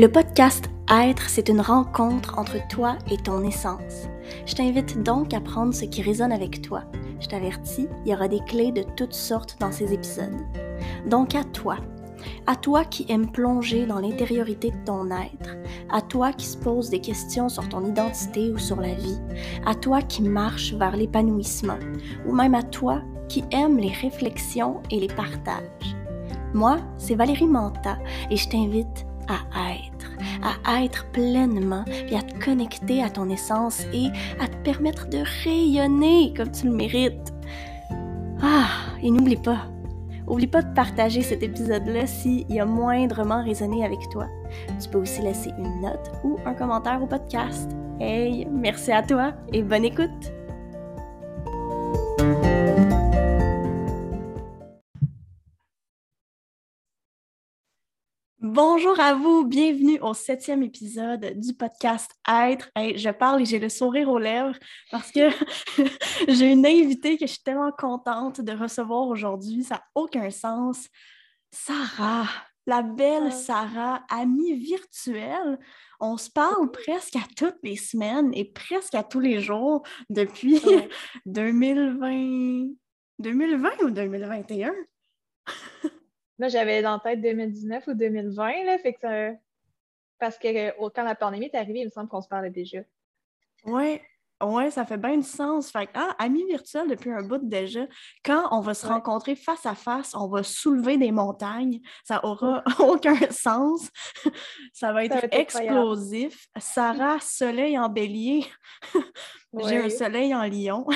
Le podcast Être, c'est une rencontre entre toi et ton essence. Je t'invite donc à prendre ce qui résonne avec toi. Je t'avertis, il y aura des clés de toutes sortes dans ces épisodes. Donc à toi, à toi qui aimes plonger dans l'intériorité de ton être, à toi qui se pose des questions sur ton identité ou sur la vie, à toi qui marche vers l'épanouissement, ou même à toi qui aime les réflexions et les partages. Moi, c'est Valérie Manta et je t'invite à être, à être pleinement, puis à te connecter à ton essence et à te permettre de rayonner comme tu le mérites. Ah, et n'oublie pas, oublie pas de partager cet épisode-là s'il a moindrement résonné avec toi. Tu peux aussi laisser une note ou un commentaire au podcast. Hey, merci à toi et bonne écoute! Bonjour à vous, bienvenue au septième épisode du podcast Être. je parle et j'ai le sourire aux lèvres parce que j'ai une invitée que je suis tellement contente de recevoir aujourd'hui. Ça n'a aucun sens. Sarah, la belle Sarah, amie virtuelle. On se parle presque à toutes les semaines et presque à tous les jours depuis 2020. 2020 ou 2021? Là, j'avais dans tête 2019 ou 2020, là, fait que parce que quand la pandémie est arrivée, il me semble qu'on se parlait déjà. Oui, ouais, ça fait bien du sens. Fait que, ah, amis virtuels depuis un bout déjà, quand on va se rencontrer face à face, on va soulever des montagnes. Ça aura aucun sens. ça va être, explosif. Sarah, soleil en bélier. J'ai un soleil en lion.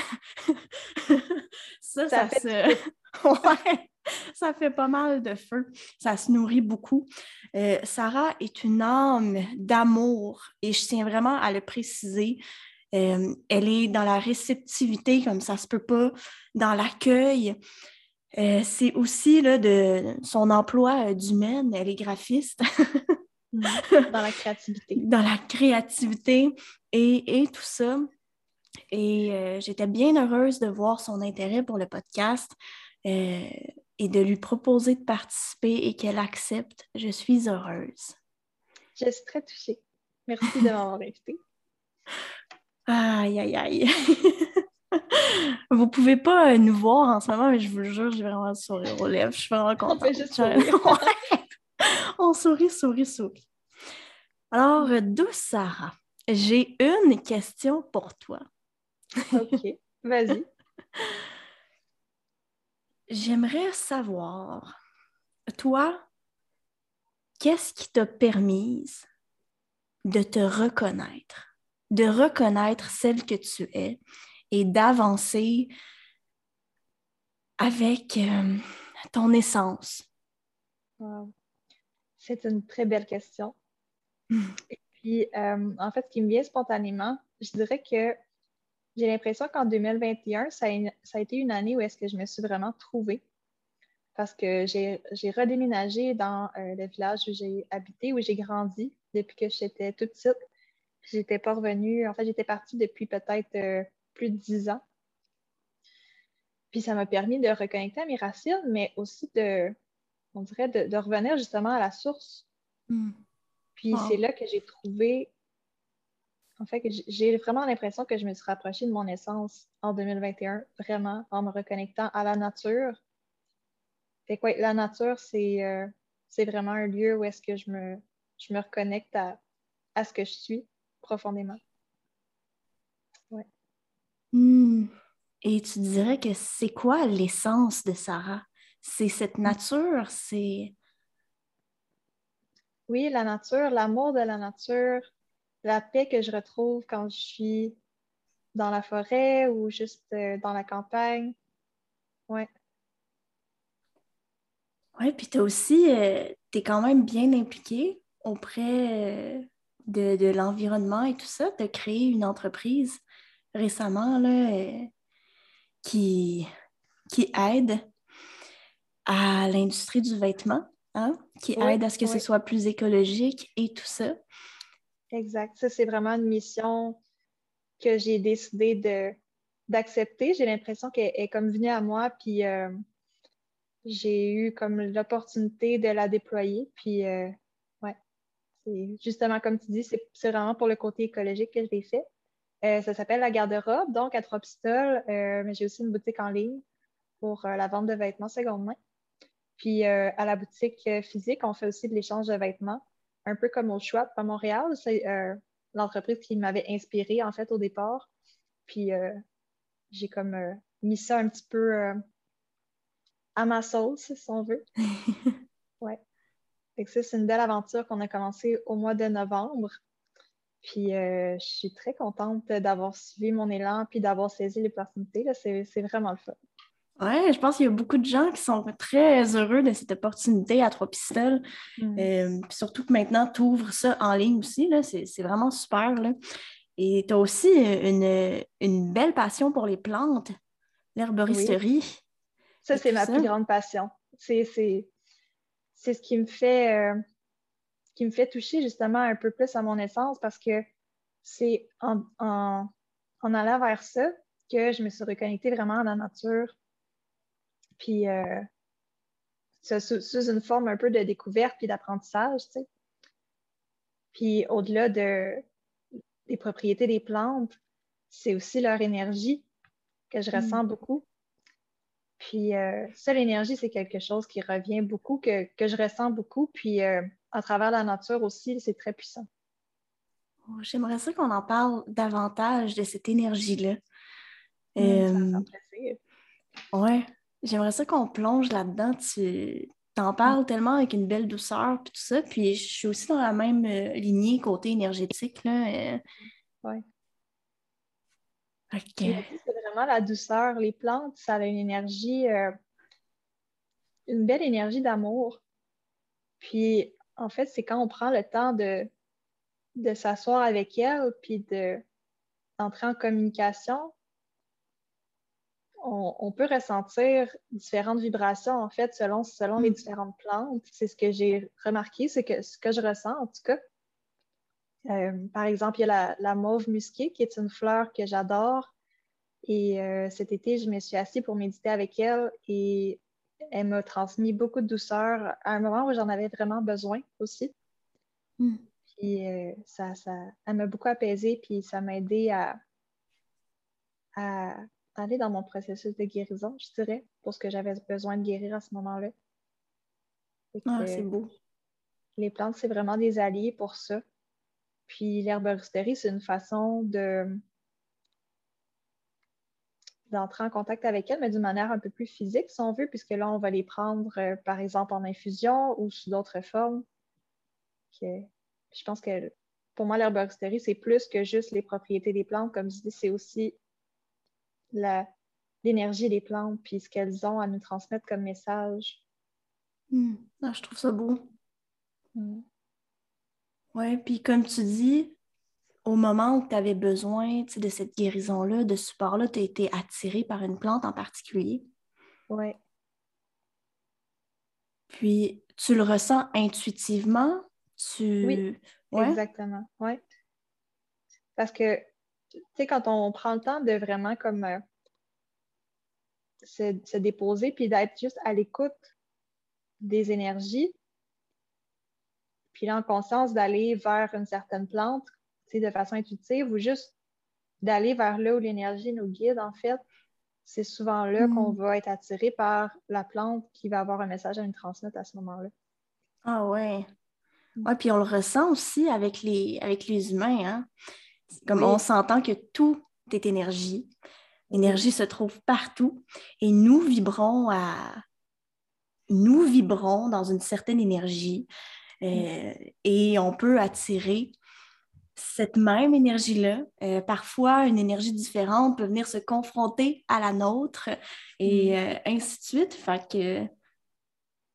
ça, ça, ça se. ouais. ça fait pas mal de feu. Ça se nourrit beaucoup. Euh, Sarah est une âme d'amour et je tiens vraiment à le préciser. Euh, elle est dans la réceptivité comme ça se peut pas, dans l'accueil. Euh, c'est aussi là, de son emploi d'humaine. Elle est graphiste. Mm. dans la créativité. Dans la créativité et, et tout ça. Et j'étais bien heureuse de voir son intérêt pour le podcast et de lui proposer de participer et qu'elle accepte, je suis heureuse. Je suis très touchée. Merci de m'avoir invitée. Aïe, aïe, aïe. Vous pouvez pas euh, nous voir en ce moment, mais je vous le jure, j'ai vraiment le sourire aux lèvres. Je suis vraiment contente. On, juste On sourit, sourit, sourit. Alors, douce Sarah, j'ai une question pour toi. OK, vas-y. J'aimerais savoir, toi, qu'est-ce qui t'a permis de te reconnaître, de reconnaître celle que tu es et d'avancer avec euh, ton essence? C'est une très belle question. Hmm. Et puis, euh, en fait, ce qui me vient spontanément, je dirais que j'ai l'impression qu'en 2021, ça a, été une année où est-ce que je me suis vraiment trouvée. Parce que j'ai redéménagé dans euh, le village où j'ai habité, où j'ai grandi depuis que j'étais toute petite. J'étais pas revenue. En fait, j'étais partie depuis peut-être euh, plus de dix ans. Puis ça m'a permis de reconnecter à mes racines, mais aussi de, on dirait, de, revenir justement à la source. Hmm. Puis c'est là que j'ai trouvé en fait, j'ai vraiment l'impression que je me suis rapprochée de mon essence en 2021, vraiment, en me reconnectant à la nature. Fait que, la nature, euh, c'est vraiment un lieu où est-ce que je me, je me reconnecte à, à, ce que je suis profondément. Ouais. Hmm. Et tu dirais que c'est quoi l'essence de Sarah? C'est cette nature, c'est... Oui, la nature, l'amour de la nature, la paix que je retrouve quand je suis dans la forêt ou juste euh, dans la campagne. Ouais. Oui, puis tu aussi, euh, tu es quand même bien impliqué auprès euh, de, l'environnement et tout ça. Tu as créé une entreprise récemment là, qui, qui aide à l'industrie du vêtement, hein? qui aide à ce que ce soit plus écologique et tout ça. Exact. Ça, c'est vraiment une mission que j'ai décidé de, d'accepter. J'ai l'impression qu'elle est comme venue à moi, puis euh, j'ai eu comme l'opportunité de la déployer. Puis, euh, ouais, justement, comme tu dis, c'est vraiment pour le côté écologique que je l'ai fait. Euh, ça s'appelle la garde-robe, donc à Trois-Pistoles, euh, mais j'ai aussi une boutique en ligne pour la vente de vêtements seconde main. Puis à la boutique physique, on fait aussi de l'échange de vêtements, un peu comme au Schwab à Montréal. C'est l'entreprise qui m'avait inspirée en fait au départ. Puis j'ai comme mis ça un petit peu à ma sauce, si on veut. ouais. c'est une belle aventure qu'on a commencé au mois de novembre. Puis euh, je suis très contente d'avoir suivi mon élan puis d'avoir saisi l'opportunité. C'est vraiment le fun. Oui, je pense qu'il y a beaucoup de gens qui sont très heureux de cette opportunité à Trois Pistoles. Mm. Euh, surtout que maintenant, tu ouvres ça en ligne aussi. C'est vraiment super. Là. Et tu as aussi une, belle passion pour les plantes, l'herboristerie. Ça, c'est ma plus grande passion. C'est ce qui me fait. Euh, qui me fait toucher justement un peu plus à mon essence parce que c'est en, allant vers ça que je me suis reconnectée vraiment à la nature. Puis, euh, sous, une forme un peu de découverte puis d'apprentissage, tu sais. Puis, au-delà de, des propriétés des plantes, c'est aussi leur énergie que je ressens mm. beaucoup. Puis, euh, ça, l'énergie, c'est quelque chose qui revient beaucoup, que, je ressens beaucoup. Puis, euh, à travers la nature aussi, c'est très puissant. Oh, j'aimerais ça qu'on en parle davantage de cette énergie-là. Mmh, ouais, j'aimerais ça qu'on plonge là-dedans. Tu en parles tellement avec une belle douceur, puis tout ça. Puis je suis aussi dans la même euh, lignée côté énergétique. Là. Euh. Ouais. C'est vraiment la douceur. Les plantes, ça a une énergie, une belle énergie d'amour. Puis en fait, c'est quand on prend le temps de, de s'asseoir avec elle, puis d'entrer en communication, on, peut ressentir différentes vibrations, en fait, selon, selon les mm. différentes plantes. C'est ce que j'ai remarqué, c'est que ce que je ressens, en tout cas. Euh, par exemple, il y a la, la, mauve musquée, qui est une fleur que j'adore. Et euh, cet été, je me suis assise pour méditer avec elle et elle m'a transmis beaucoup de douceur à un moment où j'en avais vraiment besoin aussi. Hmm. Puis euh, ça, ça, elle m'a beaucoup apaisée, puis ça m'a aidé à, à, aller dans mon processus de guérison, je dirais, pour ce que j'avais besoin de guérir à ce moment-là. Ah, c'est beau. Les plantes, c'est vraiment des alliés pour ça. Puis l'herboristerie, c'est une façon de d'entrer en contact avec elles, mais d'une manière un peu plus physique, si on veut, puisque là, on va les prendre, euh, par exemple, en infusion ou sous d'autres formes. je pense que pour moi, l'herboristerie, c'est plus que juste les propriétés des plantes. Comme je dis, c'est aussi l'énergie des plantes, puis ce qu'elles ont à nous transmettre comme message. Hmm. Ah, je trouve ça beau. Hmm. Oui, puis comme tu dis, au moment où tu avais besoin de cette guérison-là, de ce support-là, tu as été attiré par une plante en particulier. Oui. Puis, tu le ressens intuitivement? Tu... Oui, exactement. Oui. Parce que, sais, quand on prend le temps de vraiment comme euh, se, se, déposer puis d'être juste à l'écoute des énergies, puis là, en conscience d'aller vers une certaine plante, de façon intuitive ou juste d'aller vers là où l'énergie nous guide, en fait, c'est souvent là qu'on hmm. va être attiré par la plante qui va avoir un message à nous transmettre à ce moment-là. Ah ouais. Hmm. Ouais, puis on le ressent aussi avec les, avec les humains. Hein? Comme on s'entend que tout est énergie. L'énergie se trouve partout et nous vibrons à nous vibrons dans une certaine énergie euh, et on peut attirer cette même énergie-là, euh, parfois une énergie différente peut venir se confronter à la nôtre et euh, ainsi de suite. Fait que,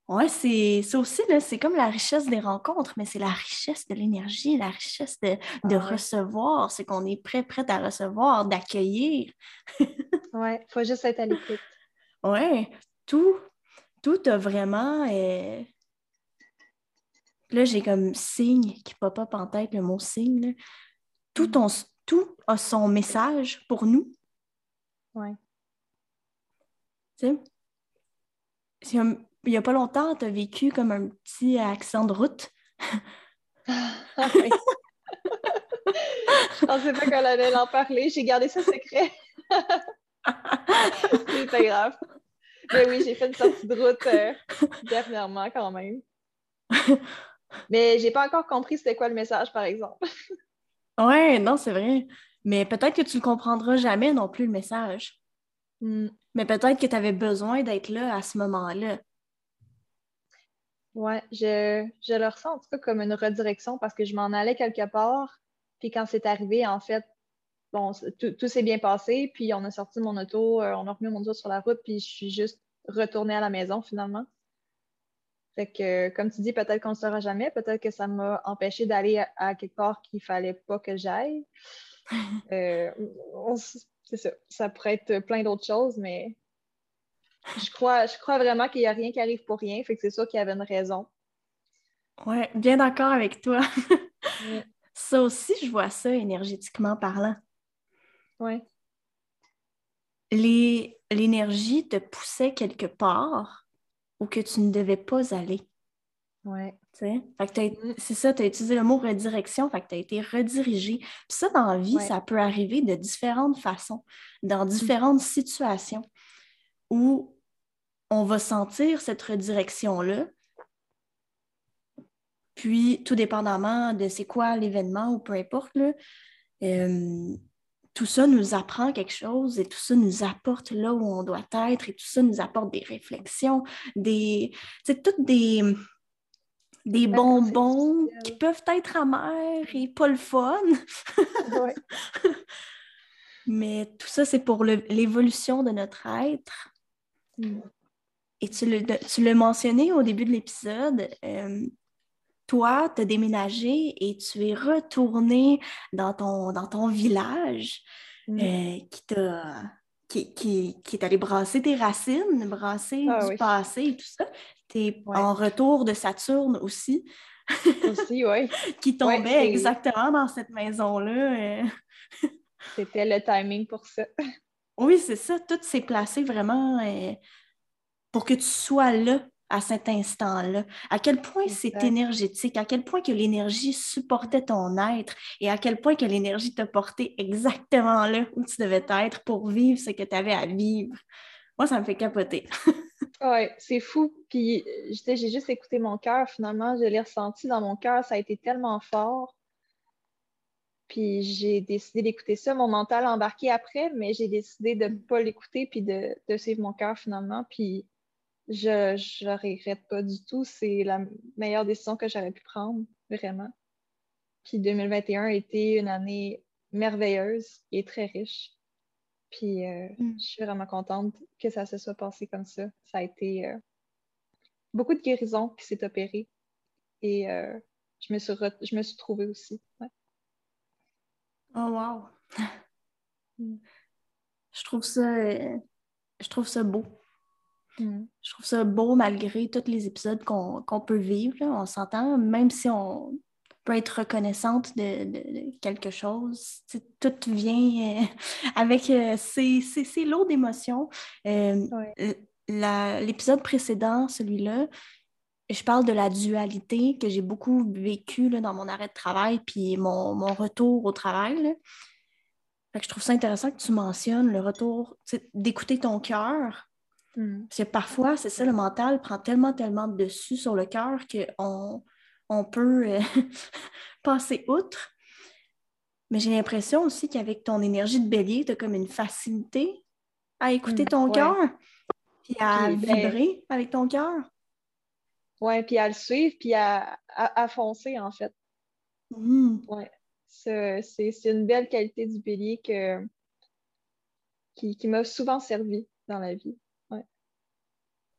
ouais, c'est aussi, c'est comme la richesse des rencontres, mais c'est la richesse de l'énergie, la richesse de, ah recevoir, c'est qu'on est prêt, prêt à recevoir, d'accueillir. ouais, il faut juste être à l'écoute. Ouais, tout, tout a vraiment. Euh, là, j'ai comme signe qui pop up en tête, le mot signe. Tout, mm. tout a son message pour nous. Oui. Tu sais, il n'y a pas longtemps, tu as vécu comme un petit accident de route. Je pensais pas qu'on allait en parler. J'ai gardé ça secret. C'est pas grave. Mais oui, j'ai fait une sortie de route euh, dernièrement quand même. Mais j'ai pas encore compris c'était quoi le message, par exemple. ouais, non, c'est vrai. Mais peut-être que tu le comprendras jamais non plus, le message. Hmm. Mais peut-être que tu avais besoin d'être là à ce moment-là. Ouais, je, je le ressens en tout cas comme une redirection parce que je m'en allais quelque part. Puis quand c'est arrivé, en fait, bon, tout, s'est bien passé. Puis on a sorti mon auto, euh, on a remis mon auto sur la route, puis je suis juste retournée à la maison finalement. Fait que, comme tu dis, peut-être qu'on ne saura jamais. Peut-être que ça m'a empêché d'aller à, quelque part qu'il ne fallait pas que j'aille. Euh, c'est ça. Ça pourrait être plein d'autres choses, mais je crois, je crois vraiment qu'il n'y a rien qui arrive pour rien. Fait que c'est sûr qu'il y avait une raison. Ouais, bien d'accord avec toi. Ça aussi, je vois ça énergétiquement parlant. Ouais. L'énergie te poussait quelque part où que tu ne devais pas aller. Ouais. Mm. C'est ça, tu as utilisé le mot redirection, fait que tu as été redirigé. Puis ça, dans la vie, ça peut arriver de différentes façons, dans mm. différentes situations où on va sentir cette redirection-là. Puis, tout dépendamment de c'est quoi l'événement ou peu importe, là, euh, tout ça nous apprend quelque chose et tout ça nous apporte là où on doit être et tout ça nous apporte des réflexions, des, toutes des, des bonbons qui peuvent être amers et pas le fun. Mais tout ça, c'est pour l'évolution de notre être. Mm. Et tu l'as mentionné au début de l'épisode, euh, toi, tu as déménagé et tu es retourné dans ton, dans ton village mm. euh, qui t'a qui, qui, est allé brasser tes racines, brasser ah du passé et tout ça. Tu es en retour de Saturne aussi. aussi, oui. qui tombait exactement dans cette maison-là. Euh. C'était le timing pour ça. oui, c'est ça. Tout s'est placé vraiment euh, pour que tu sois là à cet instant-là, à quel point c'est énergétique, à quel point que l'énergie supportait ton être et à quel point que l'énergie t'a porté exactement là où tu devais être pour vivre ce que tu avais à vivre. Moi, ça me fait capoter. oui, c'est fou. Puis j'ai juste écouté mon cœur finalement, je l'ai ressenti dans mon cœur, ça a été tellement fort. Puis j'ai décidé d'écouter ça. Mon mental a embarqué après, mais j'ai décidé de ne pas l'écouter puis de, de suivre mon cœur finalement. Puis je ne regrette pas du tout. C'est la meilleure décision que j'aurais pu prendre, vraiment. Puis 2021 a été une année merveilleuse et très riche. Puis euh, mm. je suis vraiment contente que ça se soit passé comme ça. Ça a été euh, beaucoup de guérison qui s'est opérée. Et euh, je, me suis je me suis trouvée aussi. Oh wow! Mm. Je trouve ça je trouve ça beau. Mm. Je trouve ça beau malgré tous les épisodes qu'on peut vivre. on s'entend, même si on peut être reconnaissante de, quelque chose, tout vient euh, avec euh, ces, lots d'émotions. Euh, l'épisode précédent, celui-là, je parle de la dualité que j'ai beaucoup vécu dans mon arrêt de travail puis mon, retour au travail. je trouve ça intéressant que tu mentionnes le retour, d'écouter ton cœur. Parce que parfois, c'est ça, le mental prend tellement, tellement de dessus sur le cœur qu'on on peut euh, passer outre. Mais j'ai l'impression aussi qu'avec ton énergie de bélier, tu as comme une facilité à écouter hmm, ton cœur, puis à ben, vibrer avec ton cœur. Oui, puis à le suivre, puis à, foncer, en fait. Hmm. Oui. C'est une belle qualité du bélier que, qui m'a souvent servi dans la vie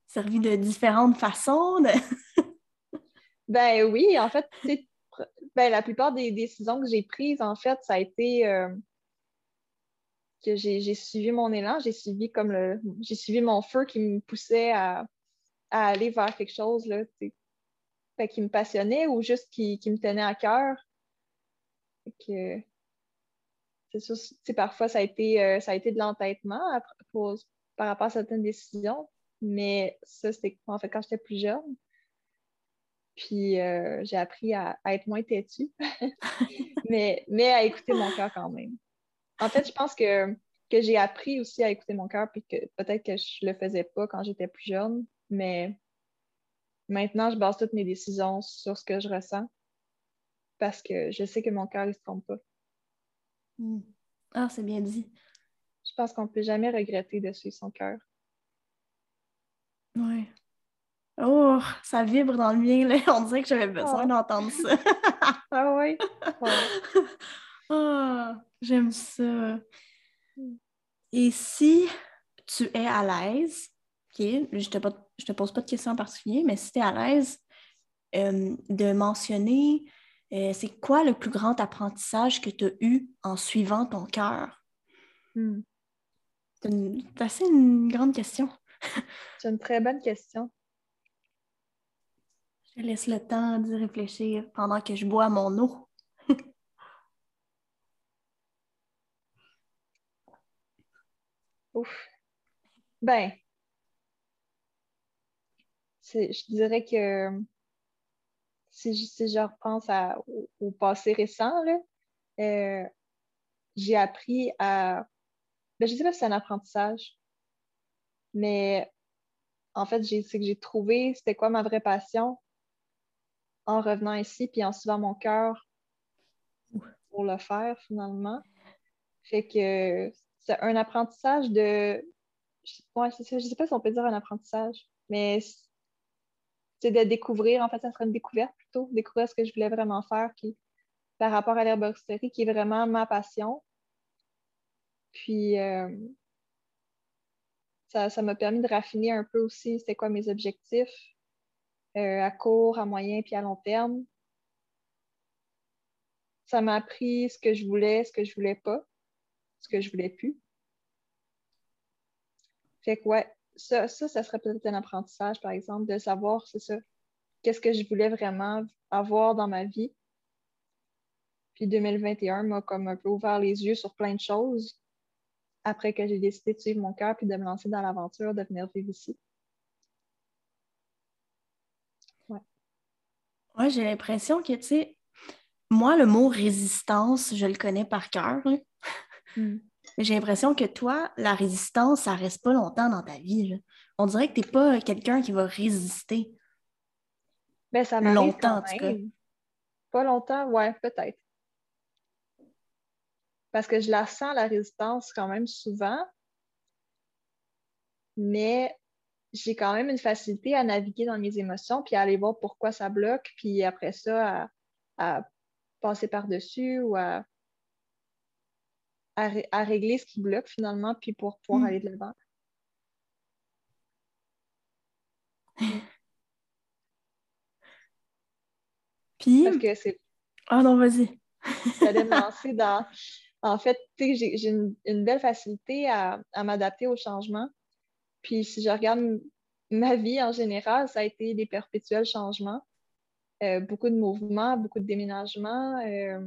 servi de différentes façons? ben oui, en fait, ben, la plupart des décisions que j'ai prises, en fait, ça a été euh, que j'ai suivi mon élan, j'ai suivi comme le j'ai suivi mon feu qui me poussait à, aller vers quelque chose là, qui me passionnait ou juste qui, me tenait à cœur. Que, c'est parfois ça a été, euh, ça a été de l'entêtement par rapport à certaines décisions. Mais ça, c'était en fait quand j'étais plus jeune. Puis euh, j'ai appris à, être moins têtue, mais, mais à écouter mon cœur quand même. En fait, je pense que, que j'ai appris aussi à écouter mon cœur, puis que peut-être que je le faisais pas quand j'étais plus jeune, mais maintenant, je base toutes mes décisions sur ce que je ressens parce que je sais que mon cœur ne se trompe pas. Hmm. Ah, c'est bien dit. Je pense qu'on ne peut jamais regretter de suivre son cœur. Oui. Oh, ça vibre dans le mien, là. On dirait que j'avais besoin ah. d'entendre ça. ah oui? oh, j'aime ça. Et si tu es à l'aise, OK, je te, je te pose pas de questions en particulier, mais si tu es à l'aise euh, de mentionner euh, c'est quoi le plus grand apprentissage que tu as eu en suivant ton cœur? Hmm. C'est assez une grande question. C'est une très bonne question. Je laisse le temps d'y réfléchir pendant que je bois mon eau. Ouf. Ben, je dirais que si, je repense au, passé récent, euh, j'ai appris à. Ben, je ne sais pas si c'est un apprentissage, mais en fait, c'est que j'ai trouvé c'était quoi ma vraie passion en revenant ici puis en suivant mon cœur pour le faire finalement. Fait que c'est un apprentissage de. je ne sais pas si on peut dire un apprentissage, mais c'est de découvrir, en fait, ça serait une découverte plutôt, découvrir ce que je voulais vraiment faire qui, par rapport à l'herboristerie, qui est vraiment ma passion. Puis, euh, ça m'a permis de raffiner un peu aussi c'était quoi mes objectifs euh, à court, à moyen puis à long terme. Ça m'a appris ce que je voulais, ce que je voulais pas, ce que je voulais plus. Fait que ouais, ça, ça, serait peut-être un apprentissage, par exemple, de savoir, c'est ça, qu'est-ce que je voulais vraiment avoir dans ma vie. Puis 2021 m'a comme un peu ouvert les yeux sur plein de choses après que j'ai décidé de suivre mon cœur puis de me lancer dans l'aventure de venir vivre ici. Ouais. Ouais, j'ai l'impression que, tu sais, moi, le mot résistance, je le connais par cœur. Hmm j'ai l'impression que toi, la résistance, ça reste pas longtemps dans ta vie. On dirait que tu n'es pas quelqu'un qui va résister. Ben, ça longtemps, en tout cas. Pas longtemps, ouais, peut-être. Parce que je la sens, la résistance, quand même souvent. Mais j'ai quand même une facilité à naviguer dans mes émotions, puis à aller voir pourquoi ça bloque, puis après ça, à passer par-dessus ou à à, régler ce qui bloque finalement, puis pour pouvoir hmm. aller de l'avant. Puis. Parce que c'est. Ah non, vas-y. J'allais me lancer dans. En fait, j'ai une, belle facilité à, m'adapter au changement. Puis si je regarde ma vie en général, ça a été des perpétuels changements. Euh, beaucoup de mouvements, beaucoup de déménagements euh,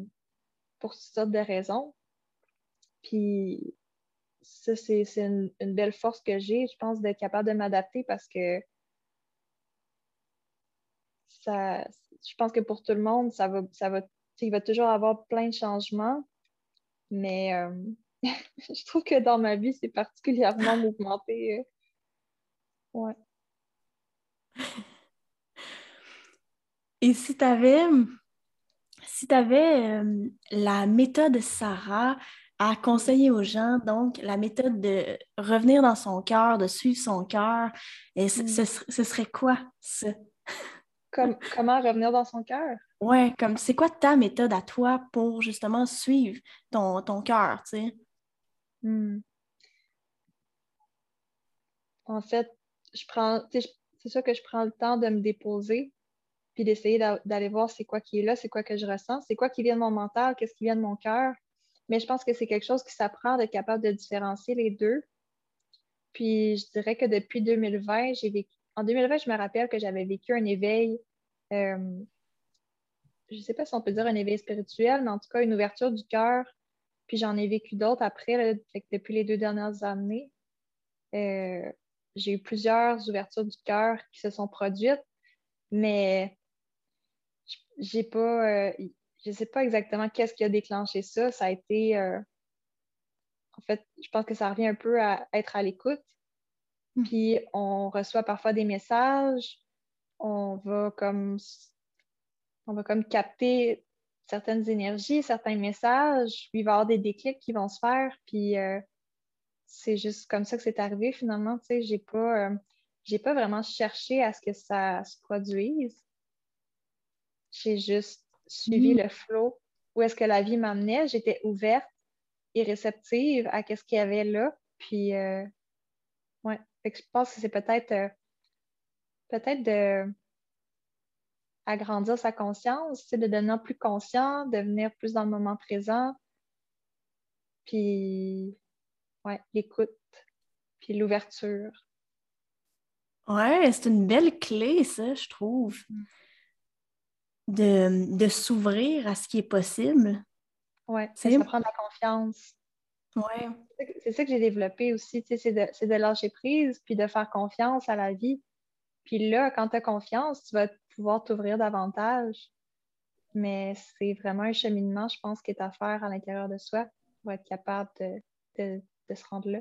pour toutes sortes de raisons. Puis ça, c'est une, belle force que j'ai, je pense, d'être capable de m'adapter parce que ça, je pense que pour tout le monde, ça ça va, il va toujours avoir plein de changements. Mais euh, je trouve que dans ma vie, c'est particulièrement mouvementé. Euh. Ouais. Et si tu avais, si avais euh, la méthode Sarah à conseiller aux gens, donc, la méthode de revenir dans son cœur, de suivre son cœur. Et ce, mm. serait quoi, ça? comment revenir dans son cœur? Oui, comme c'est quoi ta méthode à toi pour justement suivre ton, ton cœur, tu sais? Mm. En fait, je prends, c'est ça que je prends le temps de me déposer, puis d'essayer d'aller voir c'est quoi qui est là, c'est quoi que je ressens, c'est quoi qui vient de mon mental, qu'est-ce qui vient de mon cœur, mais je pense que c'est quelque chose qui s'apprend d'être capable de différencier les deux. Puis je dirais que depuis 2020, j'ai vécu. En 2020, je me rappelle que j'avais vécu un éveil. Euh, je ne sais pas si on peut dire un éveil spirituel, mais en tout cas une ouverture du cœur. Puis j'en ai vécu d'autres après, depuis les deux dernières années. Euh, j'ai eu plusieurs ouvertures du cœur qui se sont produites, mais j'ai pas, euh, je sais pas exactement qu'est-ce qui a déclenché ça. Ça a été, en fait, je pense que ça revient un peu à être à l'écoute. Hmm. Puis on reçoit parfois des messages, on va comme, on va comme capter certaines énergies, certains messages, puis il va y avoir des déclics qui vont se faire, puis euh, c'est juste comme ça que c'est arrivé finalement. Tu sais, j'ai pas, j'ai pas vraiment cherché à ce que ça se produise. J'ai juste suivi mm. le flot. Où est-ce que la vie m'amenait? J'étais ouverte et réceptive à ce qu'il y avait là. Puis, euh, ouais. je pense que c'est peut-être euh, peut-être de agrandir sa conscience, de devenir plus conscient, de devenir plus dans le moment présent. Puis, ouais, l'écoute, puis l'ouverture. Ouais, c'est une belle clé, ça, je trouve. Mm. De, s'ouvrir à ce qui est possible. Oui, c'est de prendre la confiance. Ouais. C'est ça que j'ai développé aussi, c'est de, de, lâcher prise, puis de faire confiance à la vie. Puis là, quand tu as confiance, tu vas pouvoir t'ouvrir davantage. Mais c'est vraiment un cheminement, je pense, qui est à faire à l'intérieur de soi pour être capable de, de se rendre là.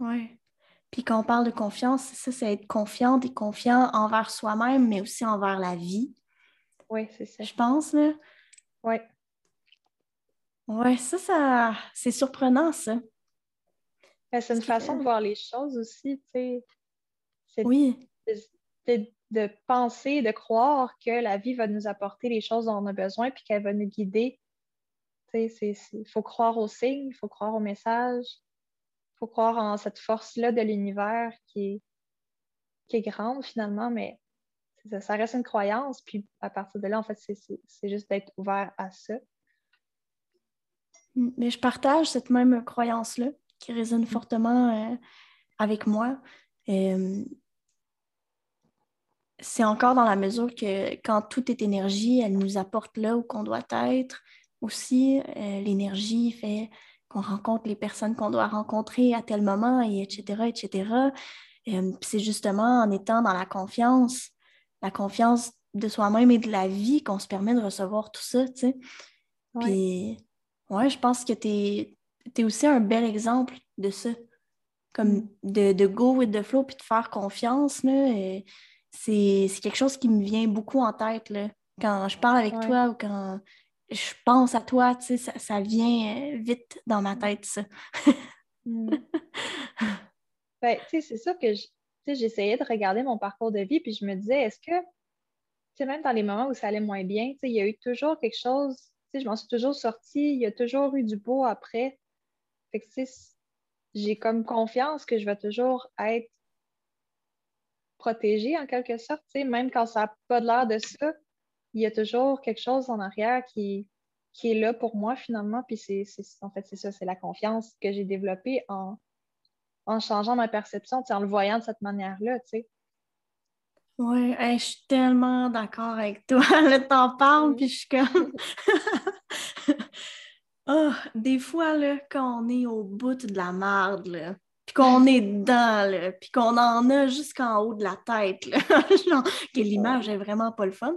Oui. Puis quand on parle de confiance, ça, c'est être confiante et confiant envers soi-même, mais aussi envers la vie. Oui, c'est ça. Je pense, là. Oui. Oui, ça, ça c'est surprenant, ça. C'est une façon de voir les choses aussi, tu sais. Oui. De, de, penser, de croire que la vie va nous apporter les choses dont on a besoin puis qu'elle va nous guider. Tu sais, il faut croire aux signes, il faut croire aux messages faut croire en cette force-là de l'univers qui est, est grande finalement, mais ça, reste une croyance. Puis à partir de là, en fait, c'est juste d'être ouvert à ça. Mais je partage cette même croyance-là qui résonne fortement euh, avec moi. Euh, c'est encore dans la mesure que quand tout est énergie, elle nous apporte là où qu'on doit être. Aussi, euh, l'énergie fait qu'on rencontre les personnes qu'on doit rencontrer à tel moment, et etc., etc. C'est justement en étant dans la confiance, la confiance de soi-même et de la vie qu'on se permet de recevoir tout ça, tu sais. Puis, ouais, je pense que tu es, aussi un bel exemple de ça. Comme mm. de, de, go with the flow puis de faire confiance, là. C'est quelque chose qui me vient beaucoup en tête, là. Quand je parle avec toi ou quand je pense à toi, tu sais, ça, vient euh, vite dans ma tête, ça. Hmm. ben, tu sais, c'est ça que j'essayais de regarder mon parcours de vie, puis je me disais, est-ce que, tu même dans les moments où ça allait moins bien, tu il y a eu toujours quelque chose, tu je m'en suis toujours sortie, il y a toujours eu du beau après. Fait que, j'ai comme confiance que je vais toujours être protégée en quelque sorte, tu sais, même quand ça n'a pas l'air de ça, il y a toujours quelque chose en arrière qui, qui est là pour moi finalement. Puis c'est, en fait, c'est ça, c'est la confiance que j'ai développée en, en changeant ma perception, en le voyant de cette manière-là, tu sais. Oui, je suis tellement d'accord avec toi. Là, t'en parles, puis je suis comme... oh, des fois, là, quand on est au bout de la marde, puis qu'on est dedans, puis qu'on en a jusqu'en haut de la tête. Là. Genre, que l'image est vraiment pas le fun.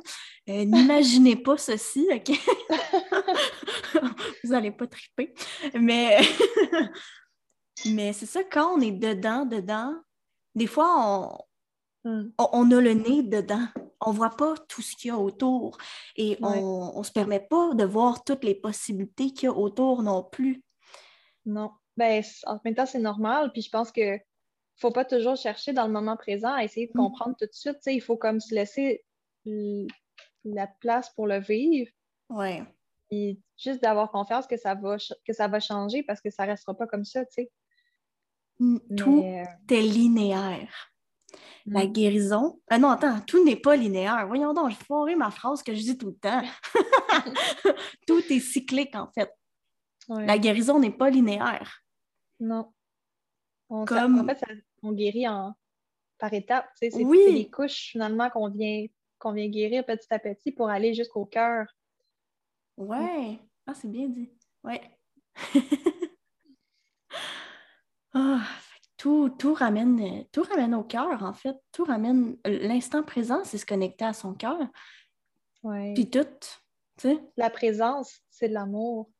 Euh, n'imaginez pas ceci, OK? Vous n'allez pas triper. Mais, mais c'est ça, quand on est dedans, dedans, des fois, on, hmm. on, a le nez dedans. On ne voit pas tout ce qu'il y a autour. Et on ne se permet pas de voir toutes les possibilités qu'il y a autour non plus. Non ben, en même temps, c'est normal. Puis je pense que faut pas toujours chercher dans le moment présent à essayer de mm. comprendre tout de suite. il faut comme se laisser la place pour le vivre. Oui. Et juste d'avoir confiance que ça va que ça va changer parce que ça restera pas comme ça, tu sais. Mm, tout euh, est linéaire. La mm. guérison. Ah non, attends, tout n'est pas linéaire. Voyons donc, je fourré ma phrase que je dis tout le temps. tout est cyclique, en fait. La guérison n'est pas linéaire. Non. On, Comme... En fait, on guérit en... par étapes. C'est oui. les couches finalement qu'on vient, qu'on vient guérir petit à petit pour aller jusqu'au cœur. Ouais. Ah, c'est bien dit. Ouais. Ah, tout, tout, ramène, tout ramène au cœur, en fait. Tout ramène. L'instant présent, c'est se connecter à son cœur. Ouais. Puis tout, La présence, c'est de l'amour.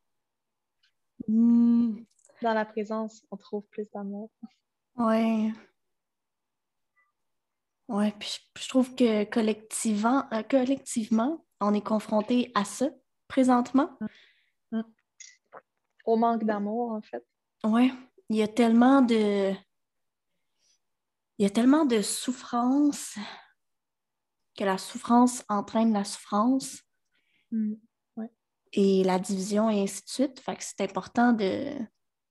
Hmm. Dans la présence, on trouve plus d'amour. Ouais. Ouais, puis je, trouve que collectivement, euh, collectivement, on est confronté à ça présentement. Mm. Au manque d'amour, en fait. Ouais, il y a tellement de. Il y a tellement de souffrance que la souffrance entraîne la souffrance. Mm. Et la division et ainsi de suite. Fait que c'est important de,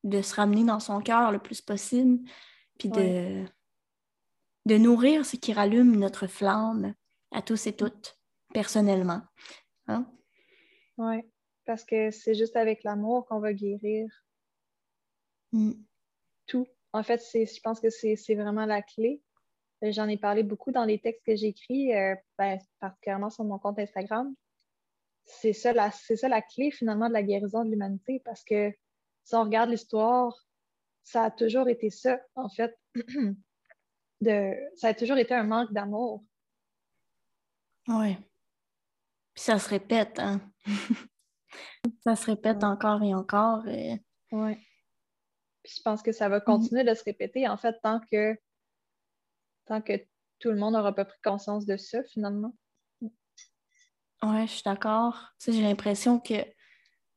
de se ramener dans son cœur le plus possible, puis de, de nourrir ce qui rallume notre flamme à tous et toutes, personnellement. Hein? Oui, parce que c'est juste avec l'amour qu'on va guérir mm. tout. En fait, je pense que c'est vraiment la clé. Euh, j'en ai parlé beaucoup dans les textes que j'écris, euh, ben, particulièrement sur mon compte Instagram. C'est ça, la, ça la clé finalement de la guérison de l'humanité parce que si on regarde l'histoire, ça a toujours été ça, en fait. ça a toujours été un manque d'amour. Oui. Puis ça se répète, hein? ça se répète encore et encore. Oui. Puis je pense que ça va continuer de se répéter, en fait, tant que tant que tout le monde n'aura pas pris conscience de ça, finalement. Oui, je suis d'accord. j'ai l'impression que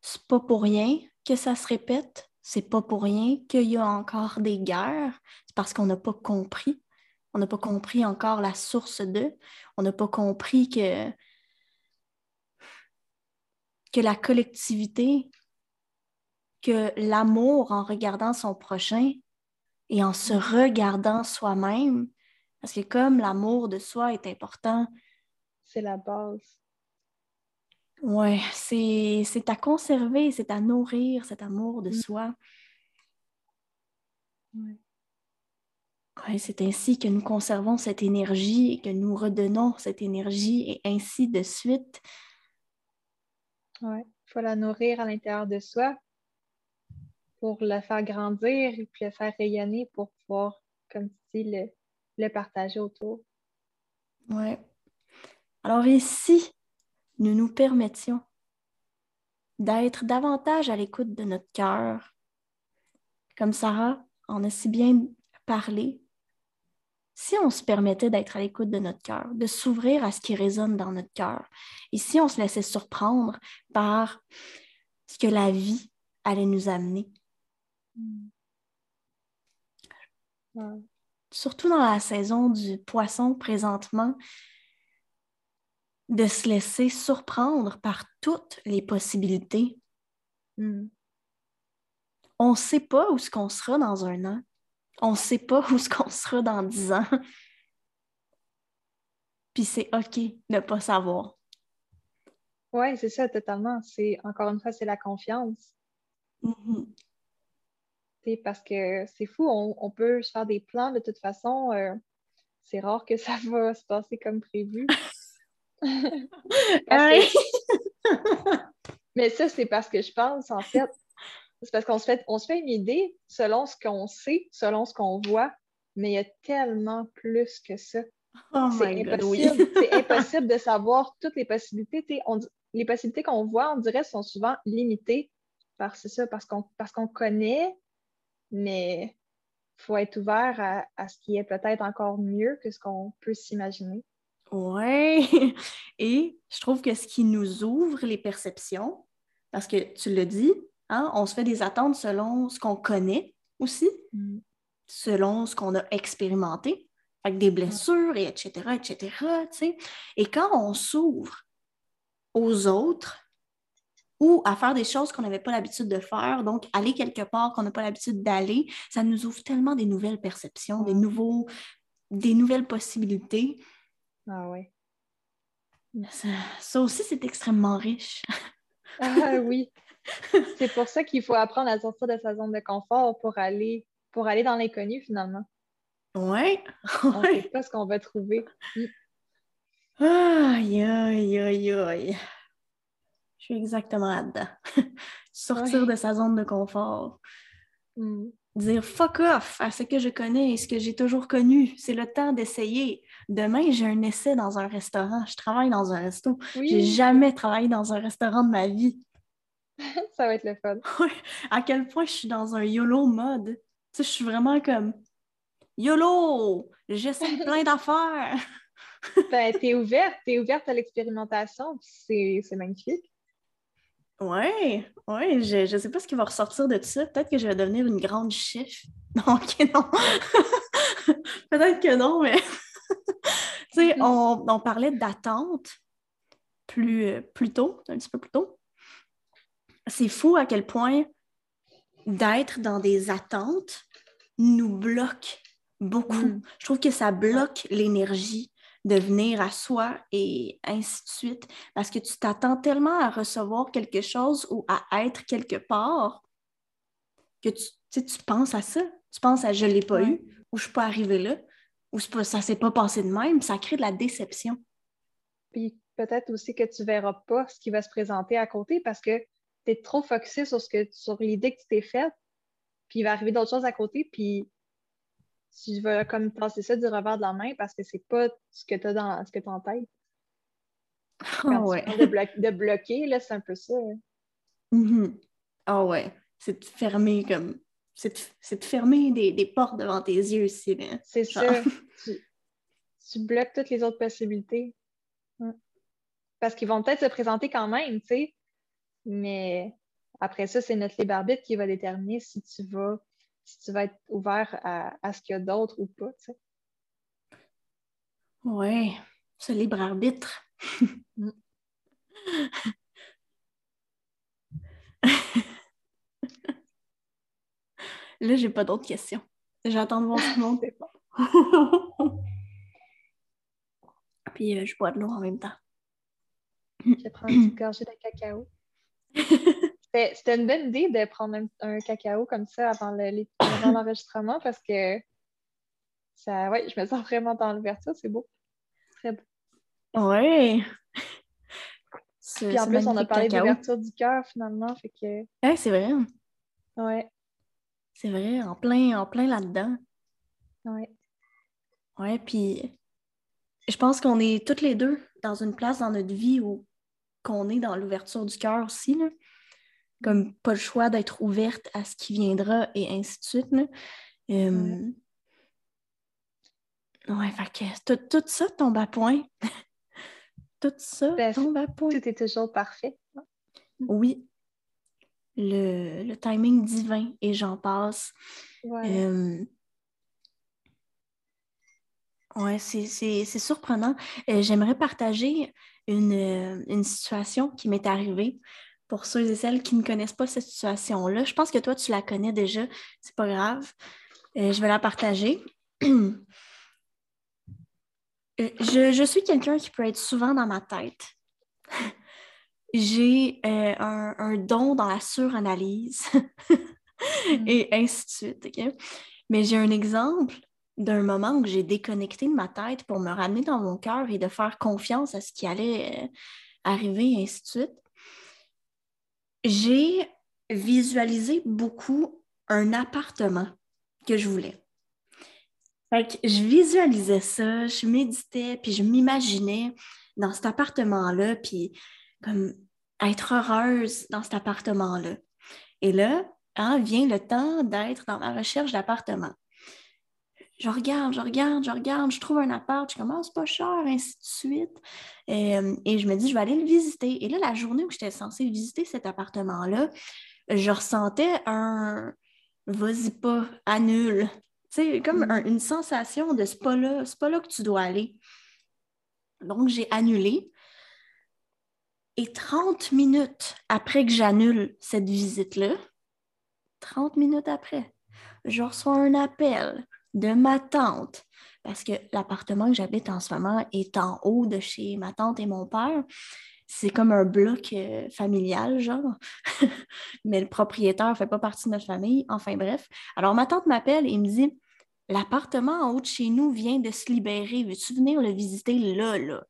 c'est pas pour rien que ça se répète. C'est pas pour rien qu'il y a encore des guerres. C'est parce qu'on n'a pas compris. On n'a pas compris encore la source d'eux. On n'a pas compris que, que la collectivité, que l'amour en regardant son prochain et en se regardant soi-même, parce que comme l'amour de soi est important. C'est la base. Oui, c'est à conserver, c'est à nourrir cet amour de mm. soi. Oui. Oui, c'est ainsi que nous conservons cette énergie et que nous redonnons cette énergie et ainsi de suite. Oui, il faut la nourrir à l'intérieur de soi pour la faire grandir et puis la faire rayonner pour pouvoir, comme tu dis, le, partager autour. Oui. Alors ici, nous nous permettions d'être davantage à l'écoute de notre cœur. Comme Sarah en a si bien parlé, si on se permettait d'être à l'écoute de notre cœur, de s'ouvrir à ce qui résonne dans notre cœur, et si on se laissait surprendre par ce que la vie allait nous amener? Surtout dans la saison du poisson présentement, de se laisser surprendre par toutes les possibilités. Mm. On ne sait pas où ce qu'on sera dans un an on ne sait pas où ce qu'on sera dans dix ans. Puis c'est OK de ne pas savoir. Oui, c'est ça, totalement. C'est encore une fois, c'est la confiance. Mm-hmm. Parce que c'est fou, on, peut faire des plans de toute façon. Euh, c'est rare que ça va se passer comme prévu. Mais ça, c'est parce que je pense, en fait, c'est parce qu'on se fait, on se fait une idée selon ce qu'on sait, selon ce qu'on voit, mais il y a tellement plus que ça. Oh c'est impossible, impossible de savoir toutes les possibilités. les possibilités qu'on voit, on dirait, sont souvent limitées par ça, parce qu'on parce qu'on connaît, mais il faut être ouvert à, à, ce qui est peut-être encore mieux que ce qu'on peut s'imaginer. Oui, et je trouve que ce qui nous ouvre les perceptions, parce que tu le dis, Hein? On se fait des attentes selon ce qu'on connaît aussi, mm. selon ce qu'on a expérimenté, avec des blessures, et etc., etc. Et quand on s'ouvre aux autres ou à faire des choses qu'on n'avait pas l'habitude de faire, donc aller quelque part qu'on n'a pas l'habitude d'aller, ça nous ouvre tellement des nouvelles perceptions, des, nouveaux, des nouvelles possibilités. Ah oui. ça aussi, c'est extrêmement riche. ah oui, c'est pour ça qu'il faut apprendre à sortir de sa zone de confort pour aller, pour aller dans l'inconnu finalement. Oui. On ne sait pas ce qu'on va trouver. Aïe, aïe, aïe, aïe. Je suis exactement là-dedans. Sortir de sa zone de confort. Mm. dire fuck off à ce que je connais et ce que j'ai toujours connu. C'est le temps d'essayer. Demain, j'ai un essai dans un restaurant. Je travaille dans un resto. J'ai jamais travaillé dans un restaurant de ma vie. Ça va être le fun. à quel point je suis dans un YOLO mode. Tu sais, je suis vraiment comme YOLO! J'essaie plein d'affaires! ben, t'es ouverte, t'es ouverte à l'expérimentation, c'est magnifique. Oui, oui, je ne sais pas ce qui va ressortir de tout ça. Peut-être que je vais devenir une grande chef. Non, ok, non. Peut-être que non, mais tu sais, on, on, parlait d'attente plus, plus tôt, un petit peu plus tôt. C'est fou à quel point d'être dans des attentes nous bloque beaucoup. Mm. Je trouve que ça bloque l'énergie de venir à soi et ainsi de suite, parce que tu t'attends tellement à recevoir quelque chose ou à être quelque part que tu, tu penses à ça. Tu penses à je ne l'ai pas eu, ou je ne suis pas arrivée là, ou ça ne s'est pas passé de même. Ça crée de la déception. Puis peut-être aussi que tu ne verras pas ce qui va se présenter à côté parce que tu es trop focusé sur, ce que, sur l'idée que tu t'es faite, puis il va arriver d'autres choses à côté, puis tu vas comme passer ça du revers de la main parce que c'est pas ce que tu as dans ce que tu en tête. Quand ouais. de, bloquer, là, c'est un peu ça. Hein. Mm-hmm. Ah ouais. C'est de fermer comme. C'est de, fermer des, portes devant tes yeux aussi. C'est ça. tu, bloques toutes les autres possibilités. Parce qu'ils vont peut-être se présenter quand même, tu sais. Mais après ça, c'est notre libre arbitre qui va déterminer si tu vas si tu vas être ouvert à, ce qu'il y a d'autre ou pas. Tu sais. Oui, ce libre arbitre. Mm. Là, j'ai pas d'autres questions. J'attends de voir tout le monde. Puis euh, je bois de l'eau en même temps. Je vais prendre une gorgée de cacao. C'était une bonne idée de prendre un, cacao comme ça avant l'enregistrement parce que ça, ouais, je me sens vraiment dans l'ouverture, c'est beau. Très beau. Oui. Puis en plus, on a parlé d'ouverture du cœur finalement, fait que. c'est vrai. Ouais. C'est vrai, en plein, en plein là-dedans. Ouais. Ouais, puis je pense qu'on est toutes les deux dans une place dans notre vie où qu'on est dans l'ouverture du cœur aussi. Là comme pas le choix d'être ouverte à ce qui viendra et ainsi de suite. Là. ouais. fait que tout, ça tombe à point. tout ça ben, tombe à point. Tout est toujours parfait. Oui. Le, timing divin et j'en passe. Ouais. ouais, c'est surprenant. Euh, j'aimerais partager une, une, situation qui m'est arrivée pour ceux et celles qui ne connaissent pas cette situation-là. Je pense que toi, tu la connais déjà, c'est pas grave. Euh, je vais la partager. Euh, je, suis quelqu'un qui peut être souvent dans ma tête. J'ai euh, un, don dans la suranalyse mm. et ainsi de suite. Mais j'ai un exemple d'un moment où j'ai déconnecté de ma tête pour me ramener dans mon cœur et de faire confiance à ce qui allait arriver et ainsi de suite j'ai visualisé beaucoup un appartement que je voulais. Fait je visualisais ça, je méditais, puis je m'imaginais dans cet appartement-là, puis comme être heureuse dans cet appartement-là. Et là, hein, vient le temps d'être dans la recherche d'appartement je regarde, je regarde, je regarde, je trouve un appart, je commence pas cher, ainsi de suite. Euh, et je me dis, je vais aller le visiter. Et là, la journée où j'étais censée visiter cet appartement-là, je ressentais un vas-y pas, annule. Tu sais, comme mm. une sensation de c'est pas là, c'est pas là que tu dois aller. Donc, j'ai annulé. Et 30 minutes après que j'annule cette visite-là, 30 minutes après, je reçois un appel de ma tante, parce que l'appartement que j'habite en ce moment est en haut de chez ma tante et mon père. C'est comme un bloc euh, familial, genre. Mais le propriétaire ne fait pas partie de notre famille. Enfin bref. Alors ma tante m'appelle et me dit L'appartement en haut de chez nous vient de se libérer. Veux-tu venir le visiter là, là?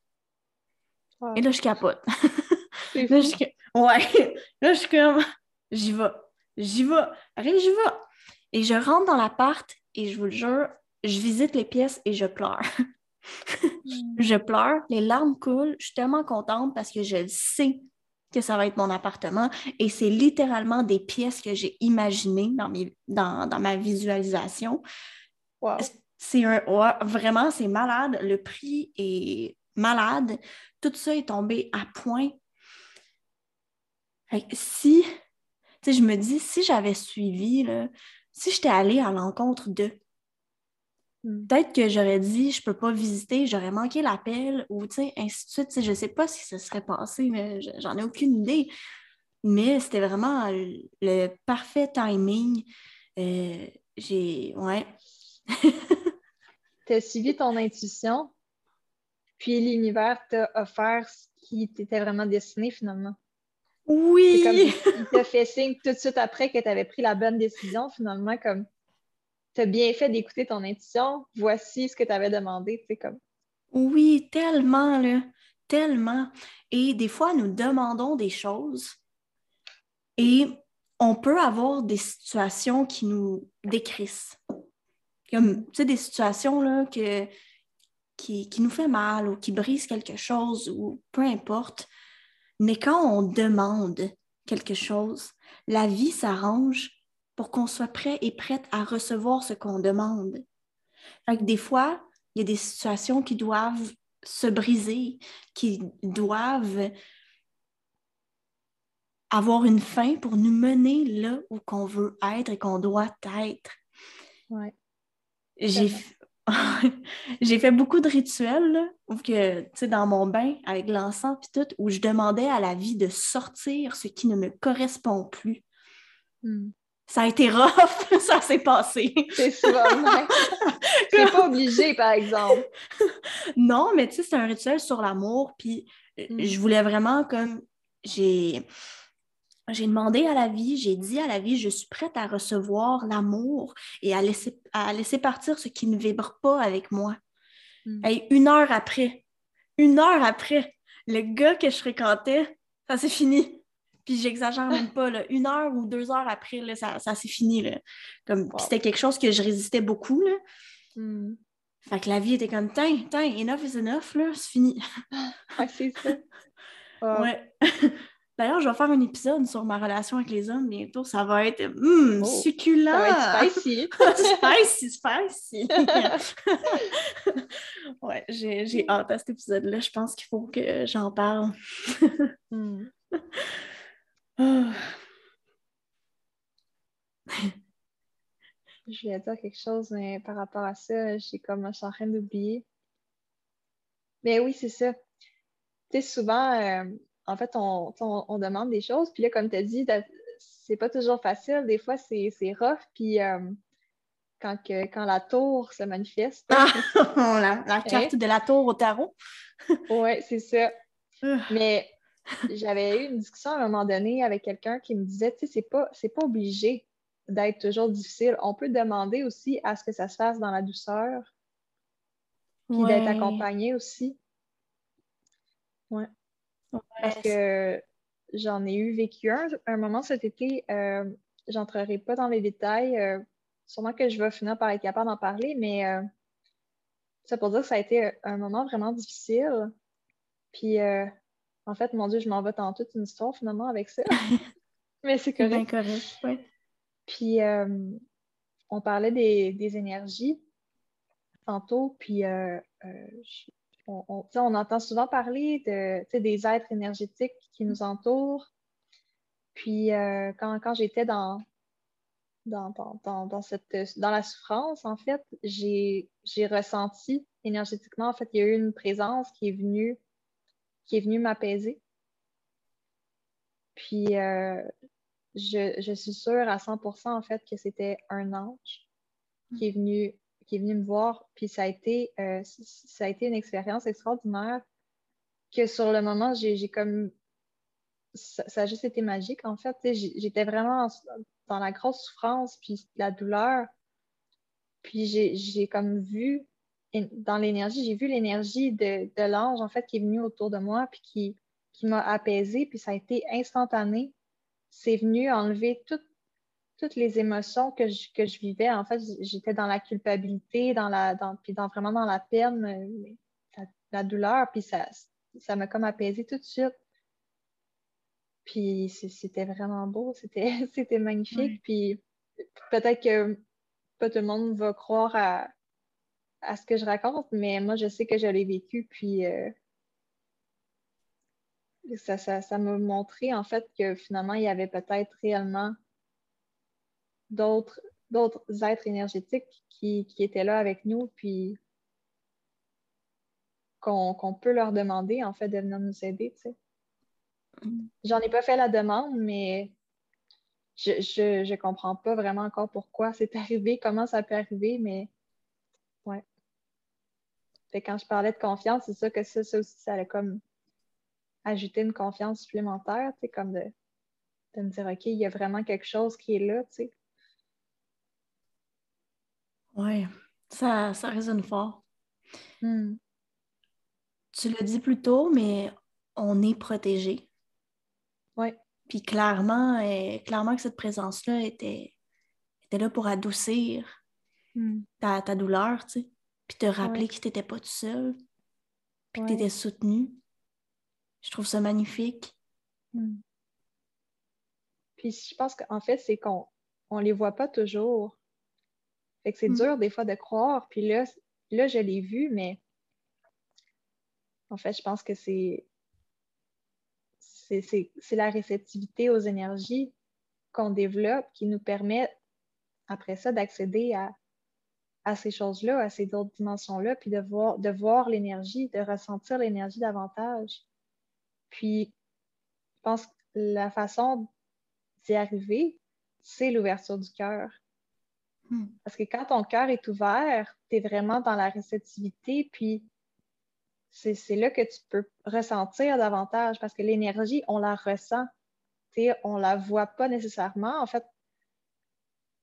Et là, je capote. là, je... Ouais. Là, je suis comme J'y vais. J'y vais. Allez, j'y vais. Et je rentre dans l'appart et je vous le jure, je visite les pièces et je pleure. Je pleure, les larmes coulent, je suis tellement contente parce que je sais que ça va être mon appartement et c'est littéralement des pièces que j'ai imaginées dans, mes, dans, ma visualisation. C'est un, vraiment, c'est malade. Le prix est malade. Tout ça est tombé à point. si, je me dis, si j'avais suivi, là, si j'étais allée à l'encontre d'eux, peut-être que j'aurais dit, je peux pas visiter, j'aurais manqué l'appel, ou ainsi de suite. Je sais pas si ça serait passé, mais j'en ai aucune idée. Mais c'était vraiment le, parfait timing. Euh, j'ai. Ouais. tu as suivi ton intuition, puis l'univers t'a offert ce qui t'était vraiment destiné finalement. Oui! Comme, il t'a fait signe tout de suite après que tu avais pris la bonne décision, finalement, comme tu as bien fait d'écouter ton intuition, voici ce que tu avais demandé, tu sais, comme. Oui, tellement, là, tellement. Et des fois, nous demandons des choses et on peut avoir des situations qui nous décrissent. Comme, tu sais, des situations, là, que, qui, qui nous fait mal ou qui brisent quelque chose ou peu importe. Mais quand on demande quelque chose, la vie s'arrange pour qu'on soit prêt et prête à recevoir ce qu'on demande. des fois, il y a des situations qui doivent se briser, qui doivent avoir une fin pour nous mener là où qu'on veut être et qu'on doit être. Ouais. J'ai j'ai fait beaucoup de rituels, où que, dans mon bain, avec l'encens et tout, où je demandais à la vie de sortir ce qui ne me correspond plus. Hmm. Ça a été rough, ça s'est passé. C'est ça, C'est pas obligé, par exemple. non, mais tu sais, c'est un rituel sur l'amour, puis hmm. je voulais vraiment comme... J'ai j'ai demandé à la vie, j'ai dit à la vie, je suis prête à recevoir l'amour et à laisser, à laisser partir ce qui ne vibre pas avec moi. Hmm. Et une heure après, une heure après, le gars que je fréquentais, ça s'est fini. Puis j'exagère même pas, là, une heure ou deux heures après, là, ça, ça s'est fini. Là. Comme, C'était quelque chose que je résistais beaucoup. Là. Hmm. Fait que la vie était comme, tiens, tiens, enough is enough, là, c'est fini. ah, c'est ça. Ouais. D'ailleurs, je vais faire un épisode sur ma relation avec les hommes bientôt. Ça va être oh, succulent. Ça va être spicy. spicy, spicy. ouais, j'ai hâte à cet épisode-là. Je pense qu'il faut que j'en parle. Hmm. Je vais dire quelque chose, mais par rapport à ça, j'ai comme, je suis en train d'oublier. Mais oui, c'est ça. Tu sais, souvent, euh, en fait, on, demande des choses. Puis là, comme tu as dit, c'est pas toujours facile. Des fois, c'est rough. Puis euh, quand, quand la tour se manifeste. Ah, la, carte de la tour au tarot. oui, c'est ça. Ah. Mais j'avais eu une discussion à un moment donné avec quelqu'un qui me disait, tu sais, c'est pas, pas obligé d'être toujours difficile. On peut demander aussi à ce que ça se fasse dans la douceur. Puis d'être accompagné aussi. Ouais. Parce que j'en ai eu vécu un, un moment cet été, euh, j'entrerai pas dans les détails. Euh, sûrement que je vais finir par être capable d'en parler, mais euh, ça pour dire que ça a été un moment vraiment difficile. Puis, en fait, mon Dieu, je m'en vais dans toute une histoire finalement avec ça. mais c'est correct. correct, oui. Puis, on parlait des, des, énergies tantôt, puis je, on, entend souvent parler de, des êtres énergétiques qui nous entourent. Puis euh, quand, j'étais dans, dans, cette, dans la souffrance, en fait, j'ai ressenti énergétiquement, en fait, il y a eu une présence qui est venue, qui est venue m'apaiser. Puis euh, je, je, suis sûre à 100% en fait que c'était un ange qui est venu qui est venu me voir. Puis ça a été, euh, ça a été une expérience extraordinaire que sur le moment, j'ai comme. Ça, a juste été magique, en fait. J'étais vraiment dans la grosse souffrance, puis la douleur. Puis j'ai comme vu, dans l'énergie, j'ai vu l'énergie de, de l'ange, en fait, qui est venu autour de moi, puis qui, qui m'a apaisée, puis ça a été instantané. C'est venu enlever tout, toutes les émotions que je, que je vivais. En fait, j'étais dans la culpabilité, dans la, dans, puis dans, vraiment dans la peine, euh, la, douleur, puis ça, ça m'a comme apaisé tout de suite. Puis c'était vraiment beau, c'était, c'était magnifique. Puis peut-être que pas tout le monde va croire à, à, ce que je raconte, mais moi, je sais que je l'ai vécu. Puis euh, ça, ça, ça m'a montré en fait que finalement, il y avait peut-être réellement d'autres d'autres êtres énergétiques qui, étaient là avec nous, puis qu'on peut leur demander, en fait, de venir nous aider, tu sais. Mm. J'en ai pas fait la demande, mais je, je, je, comprends pas vraiment encore pourquoi c'est arrivé, comment ça peut arriver, mais ouais. quand je parlais de confiance, c'est ça que ça, ça aussi, ça allait comme ajouter une confiance supplémentaire, tu sais, comme de, de me dire, OK, il y a vraiment quelque chose qui est là, tu sais. Oui, ça, ça résonne fort. Hmm. Tu l'as dit plus tôt, mais on est protégé. Oui. Puis clairement, euh, clairement que cette présence-là était, était là pour adoucir hmm. ta, ta, douleur, tu sais. Puis te rappeler que tu n'étais pas tout seul, puis que tu étais soutenu. Je trouve ça magnifique. Hmm. Puis je pense qu'en fait, c'est qu'on ne les voit pas toujours. Fait que c'est mm. dur des fois de croire. Puis là, là je l'ai vu, mais en fait, je pense que c'est c'est la réceptivité aux énergies qu'on développe qui nous permet, après ça, d'accéder à, à, ces choses-là, à ces autres dimensions-là, puis de voir, de voir l'énergie, de ressentir l'énergie davantage. Puis, je pense que la façon d'y arriver, c'est l'ouverture du cœur. Hmm. Parce que quand ton cœur est ouvert, tu es vraiment dans la réceptivité, puis c'est là que tu peux ressentir davantage parce que l'énergie, on la ressent. on ne la voit pas nécessairement. En fait,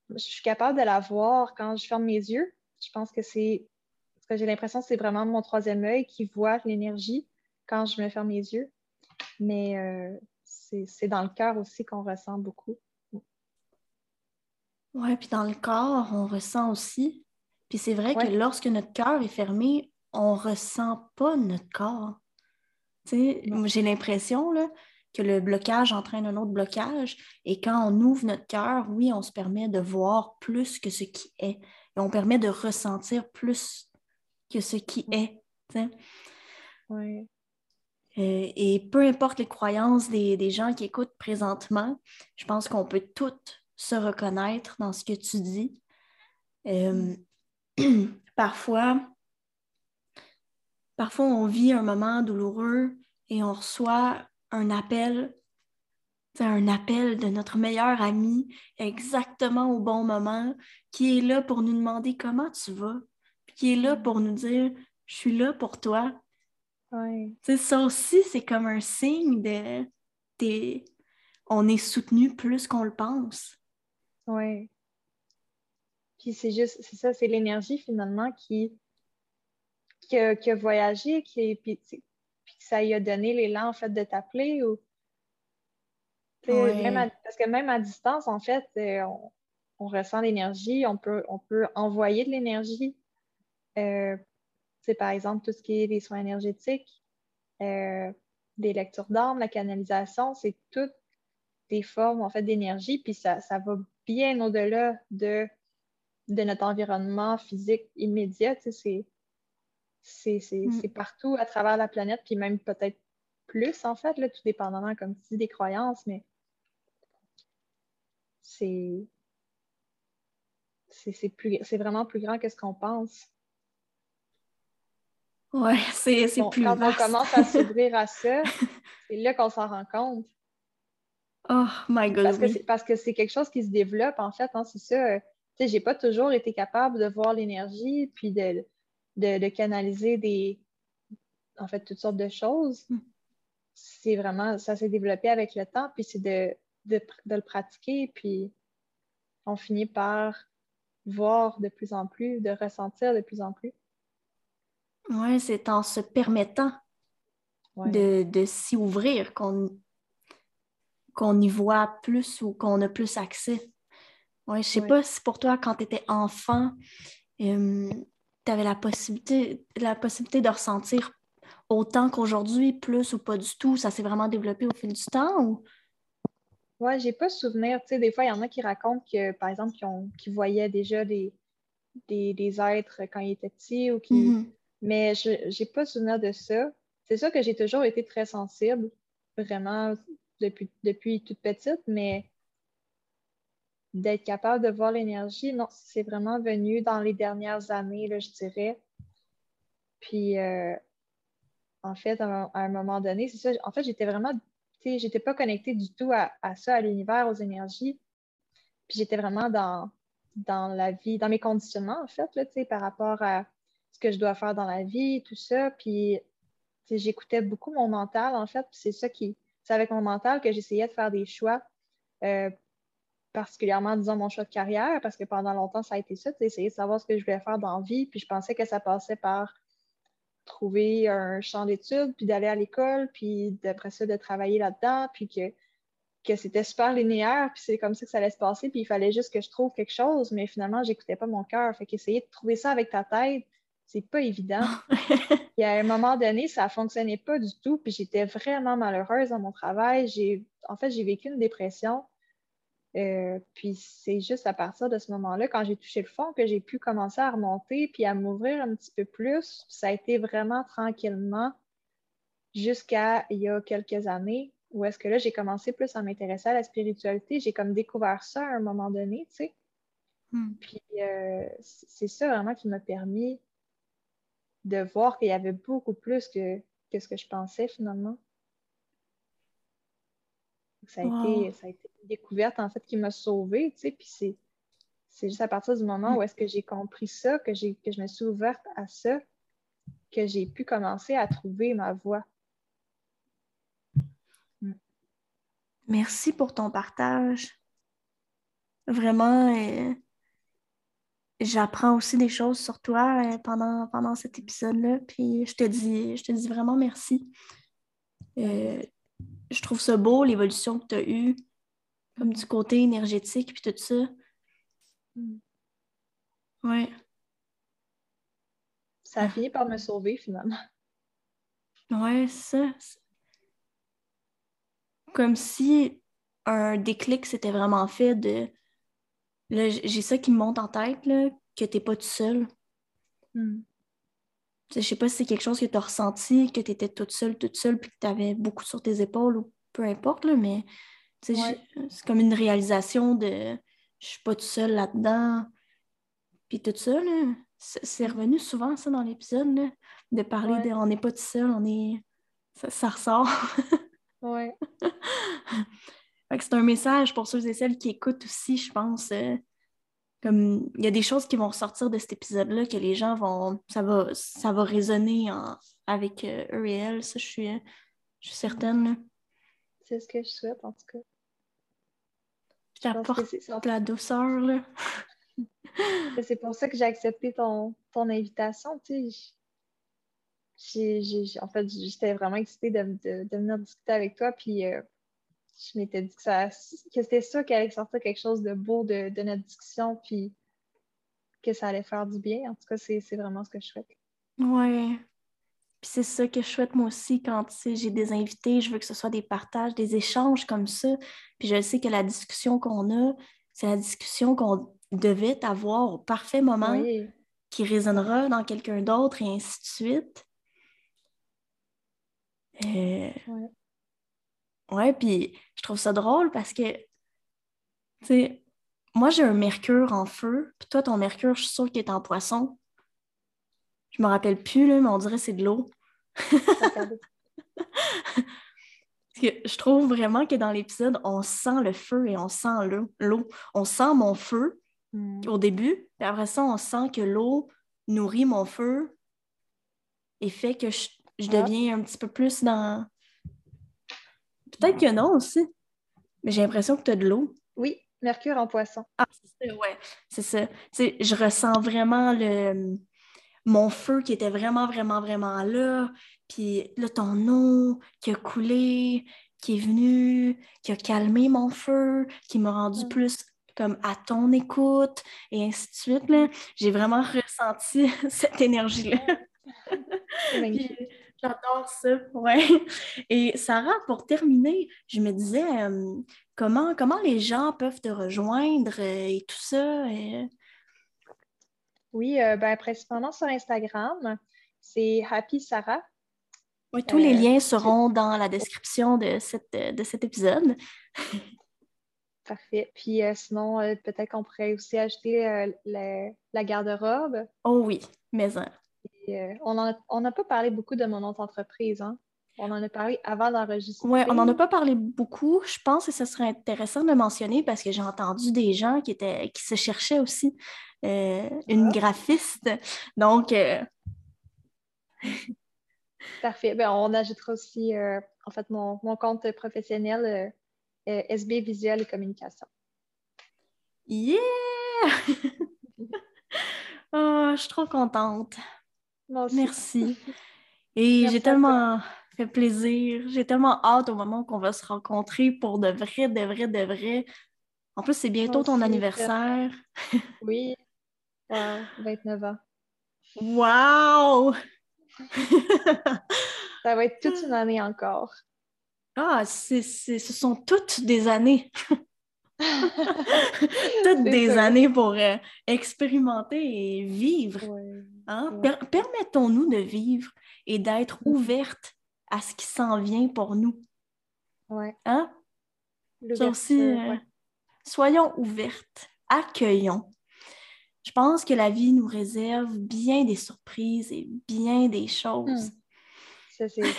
je suis capable de la voir quand je ferme mes yeux. Je pense que c'est. Parce que j'ai l'impression que c'est vraiment mon troisième œil qui voit l'énergie quand je me ferme mes yeux. Mais euh, c'est dans le cœur aussi qu'on ressent beaucoup. Oui, puis dans le corps, on ressent aussi. Puis c'est vrai que lorsque notre cœur est fermé, on ne ressent pas notre corps. J'ai l'impression que le blocage entraîne un autre blocage. Et quand on ouvre notre cœur, oui, on se permet de voir plus que ce qui est. Et on permet de ressentir plus que ce qui est. Oui. Euh, et peu importe les croyances des, des, gens qui écoutent présentement, je pense qu'on peut toutes se reconnaître dans ce que tu dis. Euh, parfois, parfois, on vit un moment douloureux et on reçoit un appel, un appel de notre meilleur ami exactement au bon moment, qui est là pour nous demander comment tu vas, qui est là pour nous dire je suis là pour toi. Ça aussi, c'est comme un signe de, de on est soutenu plus qu'on le pense. Oui. Puis c'est juste, c'est ça, c'est l'énergie finalement qui, qui, a, voyagé, qui, puis, puis ça lui a donné l'élan en fait de t'appeler ou. parce que même à distance, en fait, euh, on, ressent l'énergie, on peut, on peut envoyer de l'énergie. Euh, par exemple, tout ce qui est des soins énergétiques, euh, des lectures d'âme, la canalisation, c'est toutes des formes en fait d'énergie, puis ça, ça va bien au-delà de, de notre environnement physique immédiat. Mm. C'est partout à travers la planète, puis même peut-être plus, en fait, là, tout dépendamment, comme tu dis, des croyances, mais c'est c'est vraiment plus grand que ce qu'on pense. Oui, c'est plus Quand on commence à s'ouvrir à ça, c'est là qu'on s'en rend compte. Oh my God. Parce que c'est quelque chose qui se développe, en fait. Hein, c'est ça. Euh, tu sais, j'ai pas toujours été capable de voir l'énergie puis de, de, canaliser des. En fait, toutes sortes de choses. Hmm. C'est vraiment. Ça s'est développé avec le temps, puis c'est de, de, de, le pratiquer, puis on finit par voir de plus en plus, de ressentir de plus en plus. Oui, c'est en se permettant de, de s'y ouvrir qu'on qu'on y voit plus ou qu'on a plus accès. Ouais, je sais pas si pour toi, quand tu étais enfant, tu avais la possibilité, la possibilité de ressentir autant qu'aujourd'hui, plus ou pas du tout. Ça s'est vraiment développé au fil du temps ou? Ouais, j'ai pas souvenir. Tu sais, des fois, il y en a qui racontent que, par exemple, qui, voyaient déjà des, des, êtres quand ils étaient petits ou qui. Mm-hmm. Mais je n'ai pas souvenir de ça. C'est ça que j'ai toujours été très sensible, vraiment, depuis, depuis toute petite, mais d'être capable de voir l'énergie, non, c'est vraiment venu dans les dernières années, là, je dirais. Puis, euh, en fait, à un, moment donné, c'est ça. En fait, j'étais vraiment j'étais pas connectée du tout à, ça, à l'univers, aux énergies. Puis j'étais vraiment dans, dans la vie, dans mes conditionnements, en fait, là, par rapport à ce que je dois faire dans la vie, tout ça. Puis j'écoutais beaucoup mon mental, en fait. c'est ça qui. C'est avec mon mental que j'essayais de faire des choix, euh, particulièrement, disons, mon choix de carrière, parce que pendant longtemps, ça a été ça, essayer de savoir ce que je voulais faire dans la vie. Puis je pensais que ça passait par trouver un champ d'études, puis d'aller à l'école, puis d'après ça, de travailler là-dedans, puis que, que c'était super linéaire, puis c'est comme ça que ça allait se passer, puis il fallait juste que je trouve quelque chose, mais finalement, j'écoutais pas mon cœur. Fait qu'essayer de trouver ça avec ta tête, c'est pas évident. et à un moment donné, ça fonctionnait pas du tout, puis j'étais vraiment malheureuse dans mon travail. J'ai, en fait, j'ai vécu une dépression. Euh, puis c'est juste à partir de ce moment-là, quand j'ai touché le fond, que j'ai pu commencer à remonter puis à m'ouvrir un petit peu plus. Ça a été vraiment tranquillement jusqu'à il y a quelques années où est-ce que là, j'ai commencé plus à m'intéresser à la spiritualité. J'ai comme découvert ça à un moment donné, tu sais. Hmm. Puis euh, c'est ça vraiment qui m'a permis de voir qu'il y avait beaucoup plus que, que ce que je pensais finalement. Ça a, été, ça a été une découverte, en fait, qui m'a sauvée, tu sais, puis c'est, c'est juste à partir du moment où est-ce que j'ai compris ça, que, j'ai, que je me suis ouverte à ça, que j'ai pu commencer à trouver ma voie. Mm. Merci pour ton partage. Vraiment, euh, j'apprends aussi des choses sur toi euh, pendant, pendant cet épisode-là. Puis je te dis, je te dis vraiment merci. Euh, je trouve ça beau, l'évolution que tu as eue, comme du côté énergétique, puis tout ça. Mm. Ouais. Ça a fini par me sauver, finalement. Ouais, ça. Comme si un déclic s'était vraiment fait de. Là, j'ai ça qui me monte en tête, là, que t'es pas tout seul. Mm. Je sais pas si c'est quelque chose que tu as ressenti, que tu étais toute seule, toute seule, puis que tu avais beaucoup sur tes épaules ou peu importe, là, mais c'est comme une réalisation de je suis pas toute seule là-dedans. Puis tout ça, c'est revenu souvent, ça, dans l'épisode, de parler de on n'est pas tout seul, on est. Ça, ressort. ouais. c'est un message pour ceux et celles qui écoutent aussi, je pense. Euh, comme il y a des choses qui vont ressortir de cet épisode-là que les gens vont. Ça va, ça va résonner avec euh, eux et elles, ça, je suis, euh, je suis certaine. C'est ce que je souhaite, en tout cas. Je t'apporte la douceur, là. c'est pour ça que j'ai accepté ton, ton invitation, tu sais. en fait, j'étais vraiment excitée de, de, venir discuter avec toi, puis euh, je m'étais dit que, ça, que c'était ça qui allait sortir quelque chose de beau de, notre discussion, puis que ça allait faire du bien. En tout cas, c'est vraiment ce que je souhaite. Ouais. Puis c'est ça que je souhaite moi aussi quand j'ai des invités. Je veux que ce soit des partages, des échanges comme ça. Puis je sais que la discussion qu'on a, c'est la discussion qu'on devait avoir au parfait moment qui résonnera dans quelqu'un d'autre et ainsi de suite. Euh, Ouais, puis je trouve ça drôle parce que, tu sais, moi j'ai un mercure en feu, puis toi ton mercure, je suis sûre qu'il est en poisson. Je me rappelle plus, là, mais on dirait que c'est de l'eau. je trouve vraiment que dans l'épisode, on sent le feu et on sent l'eau. On sent mon feu hmm. au début, puis après ça, on sent que l'eau nourrit mon feu et fait que je, je ah. deviens un petit peu plus dans, Peut-être que non aussi. Mais j'ai l'impression que tu as de l'eau. Oui, mercure en poisson. Ah, c'est ça, ouais. C'est ça. je ressens vraiment le mon feu qui était vraiment, vraiment, vraiment là. Puis là, ton eau qui a coulé, qui est venu, qui a calmé mon feu, qui m'a rendu mm. plus comme à ton écoute et ainsi de suite. J'ai vraiment ressenti cette énergie-là. J'adore ça, ouais. Et Sarah, pour terminer, je me disais, euh, comment, comment les gens peuvent te rejoindre euh, et tout ça? Oui, euh, ben, principalement sur Instagram, c'est Happy Sarah. Oui, tous les liens seront dans la description de, cette, de cet épisode. Parfait. Puis sinon, peut-être qu'on pourrait aussi ajouter la, garde-robe. Oh oui, mais Euh, on n'a pas parlé beaucoup de mon autre entreprise. Hein? On en a parlé avant d'enregistrer. Oui, on n'en a pas parlé beaucoup. Je pense que ce serait intéressant de le mentionner parce que j'ai entendu des gens qui, étaient, qui se cherchaient aussi euh, une ah. graphiste. Donc. Euh, Parfait. Ben, on ajoutera aussi, en fait, mon, compte professionnel SB Visuel et Communication. Yeah! oh, je suis trop contente. Merci. Et j'ai tellement fait plaisir. J'ai tellement hâte au moment qu'on va se rencontrer pour de vrai, de vrai, de vrai. En plus, c'est bientôt ton anniversaire. Oui. 29 ans. Wow! Ça va être toute une année encore. Ah, ce sont toutes des années. Toutes des années pour euh, expérimenter et vivre. Hein? Permettons-nous de vivre et d'être mm. ouvertes à ce qui s'en vient pour nous. Ouais. Hein? aussi, euh, soyons ouvertes, accueillons. Je pense que la vie nous réserve bien des surprises et bien des choses. Mm. Ça, c'est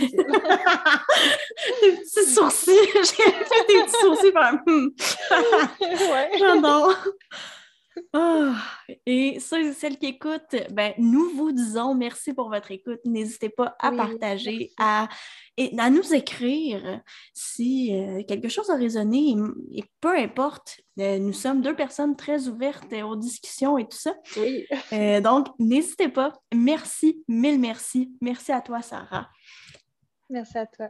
des petits sourcils. J'ai fait des petits sourcils. Hmm. ouais. J'adore. Ah, et ceux et celles qui écoutent, ben, nous vous disons merci pour votre écoute. N'hésitez pas à partager, à, et, à nous écrire si euh, quelque chose a résonné. Et, peu importe, euh, nous sommes deux personnes très ouvertes aux discussions et tout ça. Oui. Euh, donc, n'hésitez pas. Merci, mille merci. Merci à toi, Sarah. Merci à toi.